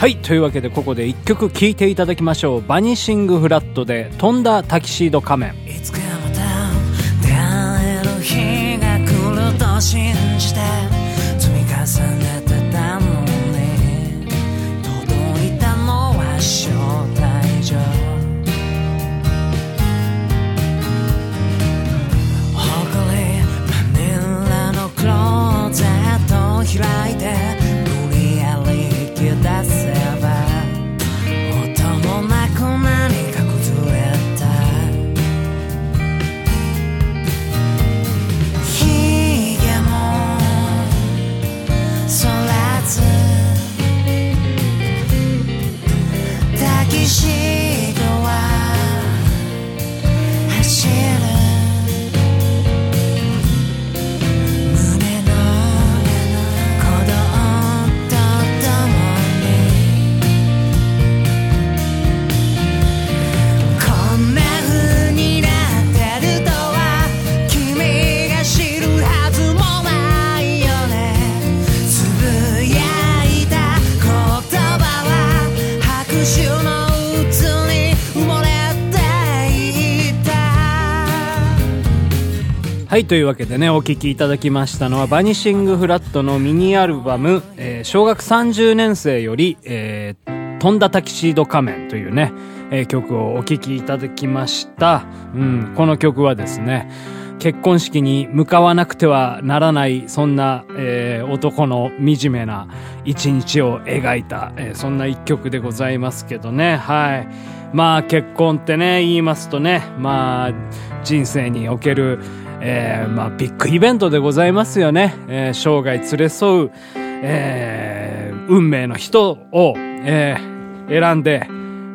はいというわけでここで一曲聴いていただきましょう。バニシングフラットで飛んだタキシード仮面。いつかまた出会える日が来ると信じて。はい、というわけでね、お聴きいただきましたのは、バニシングフラットのミニアルバム、えー小学30年生より、えー飛んだタキシード仮面というね、えー曲をお聴きいただきました。うん、この曲はですね、結婚式に向かわなくてはならない、そんな、えー男の惨めな一日を描いた、えーそんな一曲でございますけどね、はい。まあ結婚ってね、言いますとね、まあ人生における、えーまあビッグイベントでございますよね。えー生涯連れ添う、えー運命の人を、えー選んで、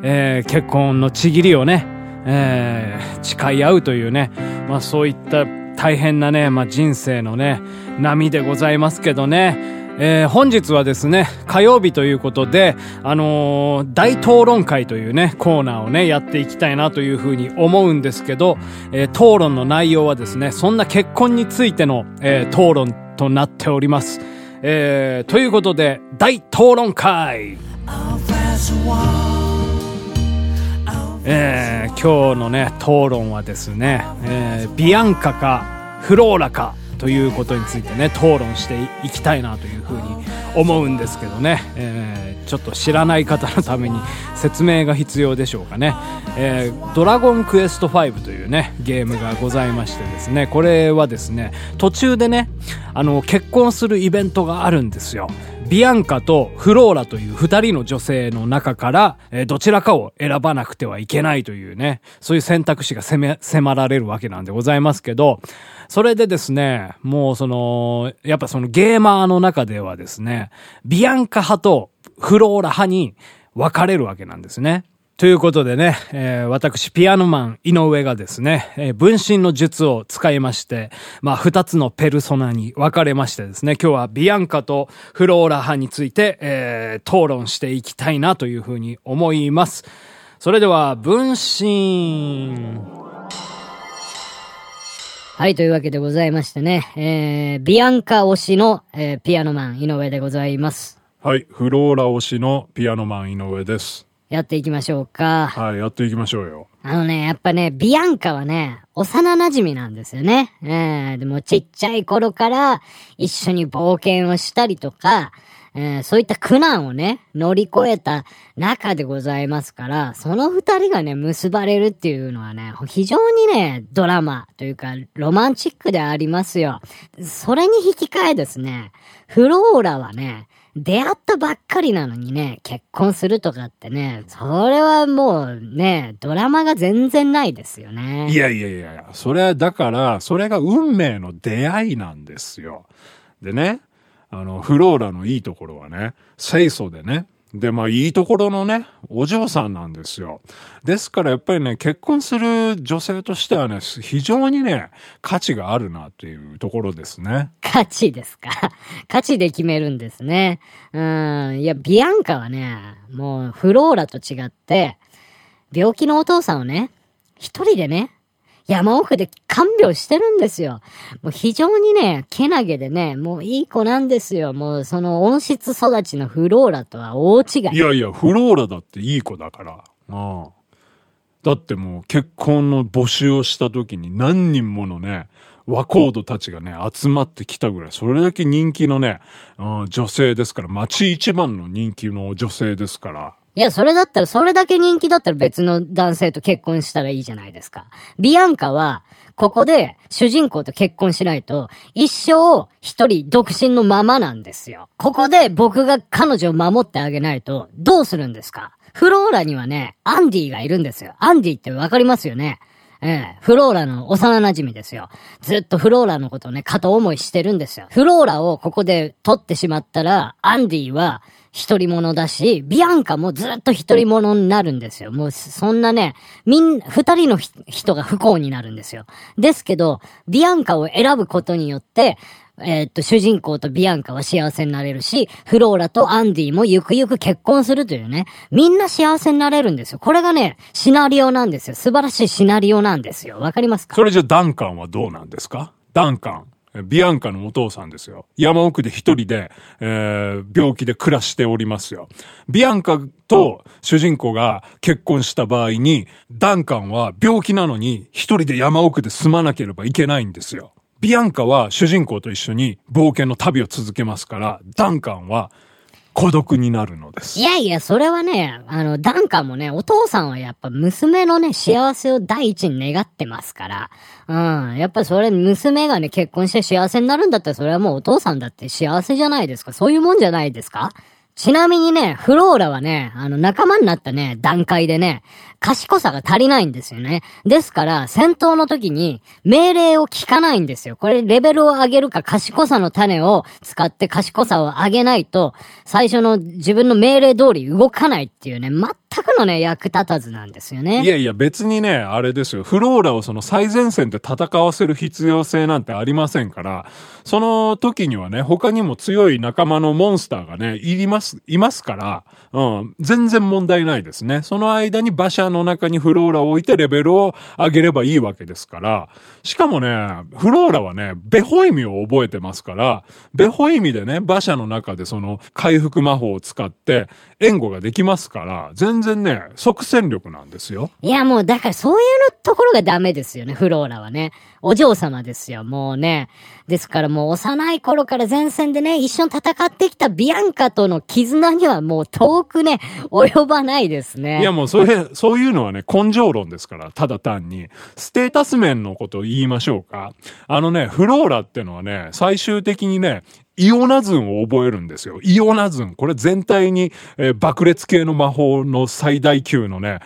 えー結婚のちぎりをね、えー誓い合うというね、まあそういった大変なね、まあ人生のね、波でございますけどね、えー本日はですね、火曜日ということで、あのー大討論会というね、コーナーをね、やっていきたいなというふうに思うんですけど、えー討論の内容はですね、そんな結婚についての、えー討論となっております。えーということで、大討論会え今日のね、討論はですね、えービアンカかフローラかということについてね、討論していきたいなというふうに思うんですけどね、えーちょっと知らない方のために説明が必要でしょうかね。えードラゴンクエスト5というね、ゲームがございましてですね、これはですね、途中でね、あの、結婚するイベントがあるんですよ。ビアンカとフローラという二人の女性の中から、えーどちらかを選ばなくてはいけないというね、そういう選択肢が迫め迫られるわけなんでございますけど、それでですね、もうその、やっぱそのゲーマーの中ではですね、ビアンカ派とフローラ派に分かれるわけなんですね。ということでね、えー私、ピアノマン、井上がですね、えー分身の術を使いまして、まあ、二つのペルソナに分かれましてですね、今日はビアンカとフローラ派について、えー討論していきたいなというふうに思います。それでは、分身。はい、というわけでございましてね、えー、ビアンカ推しの、えー、ピアノマン、井上でございます。はい、フローラ推しのピアノマン井上です。やっていきましょうか。はい、やっていきましょうよ。あのね、やっぱね、ビアンカはね、幼馴染なんですよね。えー、でもちっちゃい頃から一緒に冒険をしたりとか、えー、そういった苦難をね、乗り越えた中でございますから、その二人がね、結ばれるっていうのはね、非常にね、ドラマというか、ロマンチックでありますよ。それに引き換えですね、フローラはね、出会ったばっかりなのにね、結婚するとかってね、それはもうね、ドラマが全然ないですよね。いやいやいやいや、それはだから、それが運命の出会いなんですよ。でね、あの、フローラのいいところはね、清楚でね、で、まあ、いいところのね、お嬢さんなんですよ。ですから、やっぱりね、結婚する女性としてはね、非常にね、価値があるなっていうところですね。価値ですか？価値で決めるんですね。うん。いや、ビアンカはね、もう、フローラと違って、病気のお父さんをね、一人でね、山奥で看病してるんですよ。もう非常にね、けなげでね、もういい子なんですよ。もうその温室育ちのフローラとは大違い。いやいや、フローラだっていい子だから。ああだってもう結婚の募集をした時に何人ものね、和コードたちがね、集まってきたぐらい、それだけ人気のね、うん女性ですから、町一番の人気の女性ですから。いや、それだったら、それだけ人気だったら別の男性と結婚したらいいじゃないですか。ビアンカは、ここで主人公と結婚しないと、一生一人独身のままなんですよ。ここで僕が彼女を守ってあげないと、どうするんですか？フローラにはね、アンディがいるんですよ。アンディってわかりますよね？ええ、フローラの幼馴染ですよ。ずっとフローラのことをね、片思いしてるんですよ。フローラをここで取ってしまったら、アンディは一人者だし、ビアンカもずっと一人者になるんですよ。もうそんなね、みん、二人の人が不幸になるんですよ。ですけど、ビアンカを選ぶことによって、えーっと、主人公とビアンカは幸せになれるし、フローラとアンディもゆくゆく結婚するというね、みんな幸せになれるんですよ。これがね、シナリオなんですよ。素晴らしいシナリオなんですよ。わかりますか？それじゃダンカンはどうなんですか？ダンカン。ビアンカのお父さんですよ。山奥で一人で、えー病気で暮らしておりますよ。ビアンカと主人公が結婚した場合に、ダンカンは病気なのに一人で山奥で住まなければいけないんですよ。ビアンカは主人公と一緒に冒険の旅を続けますから、ダンカンは孤独になるのですい。やいや、それはね、あの、ダンカンもね、お父さんはやっぱ娘のね、幸せを第一に願ってますから。うん。やっぱそれ、娘がね、結婚して幸せになるんだったら、それはもうお父さんだって幸せじゃないですか。そういうもんじゃないですかちなみにね、フローラはね、あの、仲間になったね、段階でね、賢さが足りないんですよね。ですから、戦闘の時に、命令を聞かないんですよ。これ、レベルを上げるか、賢さの種を使って賢さを上げないと、最初の自分の命令通り動かないっていうね、くのね、役立たずなんですよね。いやいや、別にね、あれですよ。フローラをその最前線で戦わせる必要性なんてありませんから、その時にはね、他にも強い仲間のモンスターがね、いります、いますから、うん、全然問題ないですね。その間に馬車の中にフローラを置いてレベルを上げればいいわけですから、しかもね、フローラはね、ベホイミを覚えてますから、ベホイミでね、馬車の中でその回復魔法を使って援護ができますから、全然ね、即戦力なんですよ。いや、もう、だからそういうのところがダメですよね、フローラはね。お嬢様ですよ、もうね。ですからもう幼い頃から前線でね、一緒に戦ってきたビアンカとの絆にはもう遠くね、及ばないですね。いやもうそれ、そういうのはね、根性論ですから、ただ単に。ステータス面のことを言いましょうか。あのね、フローラってのはね、最終的にね、イオナズンを覚えるんですよ。イオナズン。これ全体に、えー爆裂系の魔法の最大級のね、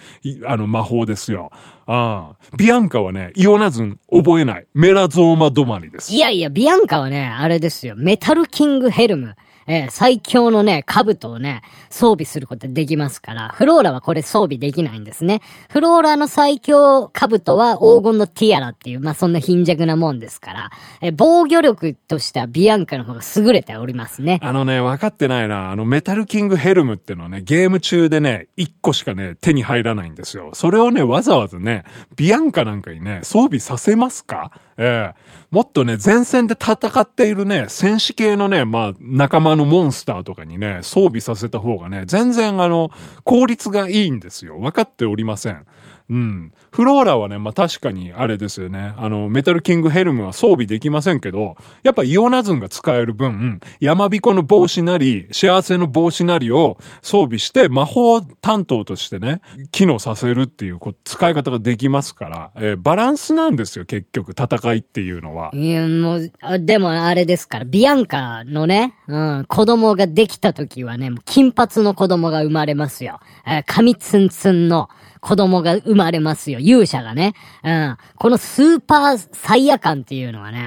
あの魔法ですよ。ああ。ビアンカはね、イオナズン覚えない。メラゾーマ止まりです。いやいや、ビアンカはね、あれですよ。メタルキングヘルム。えー最強のね、兜をね、装備することできますから、フローラはこれ装備できないんですね。フローラの最強兜は黄金のティアラっていう、まあ、そんな貧弱なもんですから、えー防御力としてはビアンカの方が優れておりますね。あのね、分かってないな。あの、メタルキングヘルムってのはね、ゲーム中でね、一個しかね、手に入らないんですよ。それをね、わざわざね、ビアンカなんかにね、装備させますか？ええもっとね、前線で戦っているね、戦士系のね、まあ、仲間のモンスターとかにね、装備させた方がね、全然あの、効率がいいんですよ。分かっておりません。うん。フローラはね、まあ確かにあれですよね。あの、メタルキングヘルムは装備できませんけど、やっぱイオナズンが使える分、山彦の帽子なり、幸せの帽子なりを装備して魔法担当としてね、機能させるっていうこう使い方ができますから、えーバランスなんですよ、結局、戦いっていうのは。いや、もう、でもあれですから、ビアンカのね、うん、子供ができた時はね、金髪の子供が生まれますよ。えー髪ツンツンの子供が生まれますよ。勇者がね。うん。このスーパーサイヤ感っていうのはね、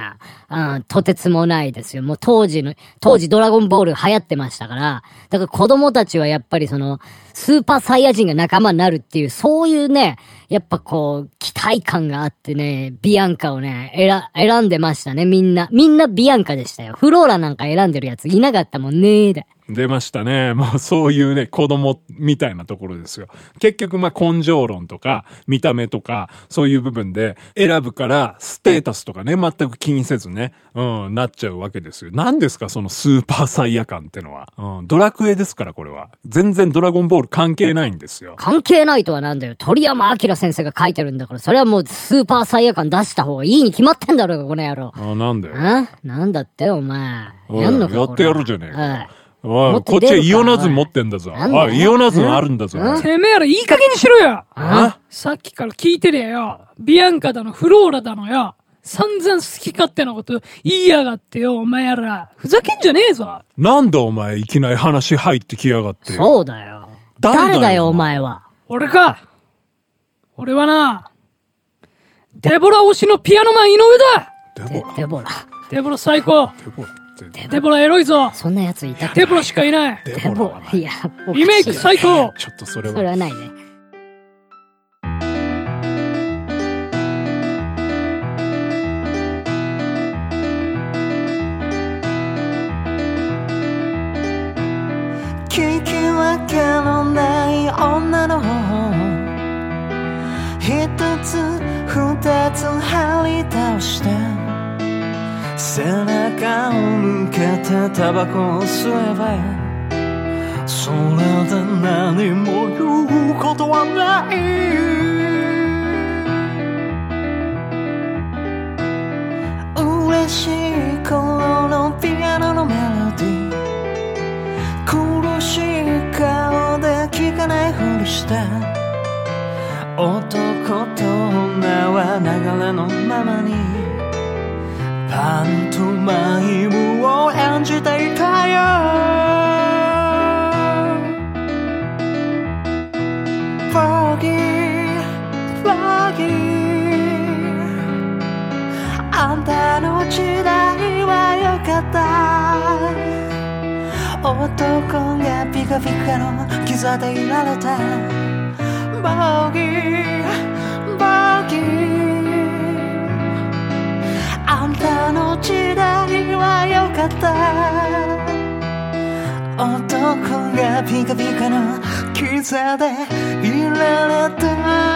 うん、とてつもないですよ。もう当時の、当時ドラゴンボール流行ってましたから、だから子供たちはやっぱりその、スーパーサイヤ人が仲間になるっていう、そういうね、やっぱこう、期待感があってね、ビアンカをね、選、選んでましたね、みんな。みんなビアンカでしたよ。フローラなんか選んでるやついなかったもんねーで。出ましたね。もうそういうね、子供みたいなところですよ。結局まあ根性論とか、見た目とか、そういう部分で選ぶから、ステータスとかね、全く気にせずね、うん、なっちゃうわけですよ。何ですか、そのスーパーサイヤ感ってのは。うん、ドラクエですから、これは。全然ドラゴンボール関係ないんですよ。関係ないとはなんだよ。鳥山明先生が書いてるんだから、それはもうスーパーサイヤ感出した方がいいに決まってんだろうが、この野郎。あ、なんであなんだって、お前。やんのかやってやるじゃねえかはい。おい、こっちはイオナズン持ってんだぞ。おい、イオナズンあるんだぞ。てめえらいい加減にしろよあ？さっきから聞いてりゃよ。ビアンカだの、フローラだのよ。散々好き勝手なこと言いやがってよ、お前ら。ふざけんじゃねえぞ。なんだお前、いきなり話入ってきやがって。そうだよ。誰だよ誰だよ、お前？は？俺か。俺はな、デボラ推しのピアノマン井上だデデボラ、デボラ。デボラ最高デボラって。デボラエロいぞそんな奴いたデボラしかいないデデボボラはない。いや、おかしいリメイク最高ちょっとそれそれは。はないね。聞き分けのない女の一つ二つ張り倒して背中を向けてタバコを吸えばそれで何も言うことはない。嬉しい頃のピアノのメロディー。苦しい顔で聞かないふりして男と女は流れのままにパントマイムあんたの時代はよかった。男がピカピカのギザでいられた。バギーバギー。あんたの時代はよかった。男がピカピカのギザでいられた。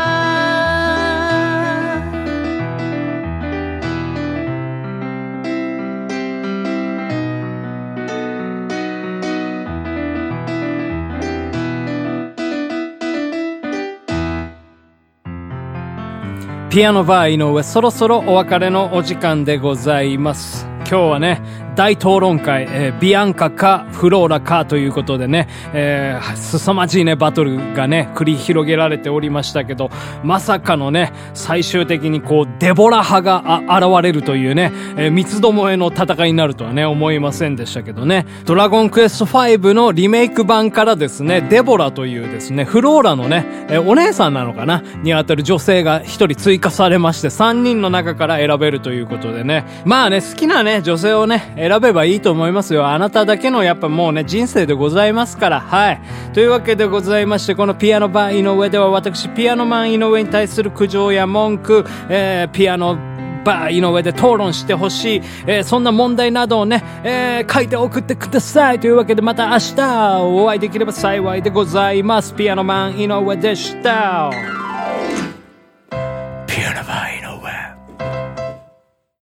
ピアノバー井上、そろそろお別れのお時間でございます。今日はね、大討論会、えービアンカかフローラかということでね、えー、凄まじいね、バトルがね、繰り広げられておりましたけど、まさかのね、最終的にこう、デボラ派があ現れるというね、えー三つどもえの戦いになるとはね、思いませんでしたけどね、ドラゴンクエスト5のリメイク版からですね、デボラというですね、フローラのね、えーお姉さんなのかなにあたる女性が一人追加されまして、三人の中から選べるということでね。まあね、好きなね、女性をね、選べばいいと思いますよ。あなただけのやっぱもうね、人生でございますから。はい。というわけでございまして、このピアノバー井上では私、ピアノマン井上に対する苦情や文句、えー、ピアノ、バー井上で討論してほしい、えーそんな問題などをね、えー書いて送ってください。というわけでまた明日お会いできれば幸いでございます。ピアノマン井上でした。ピアノマン。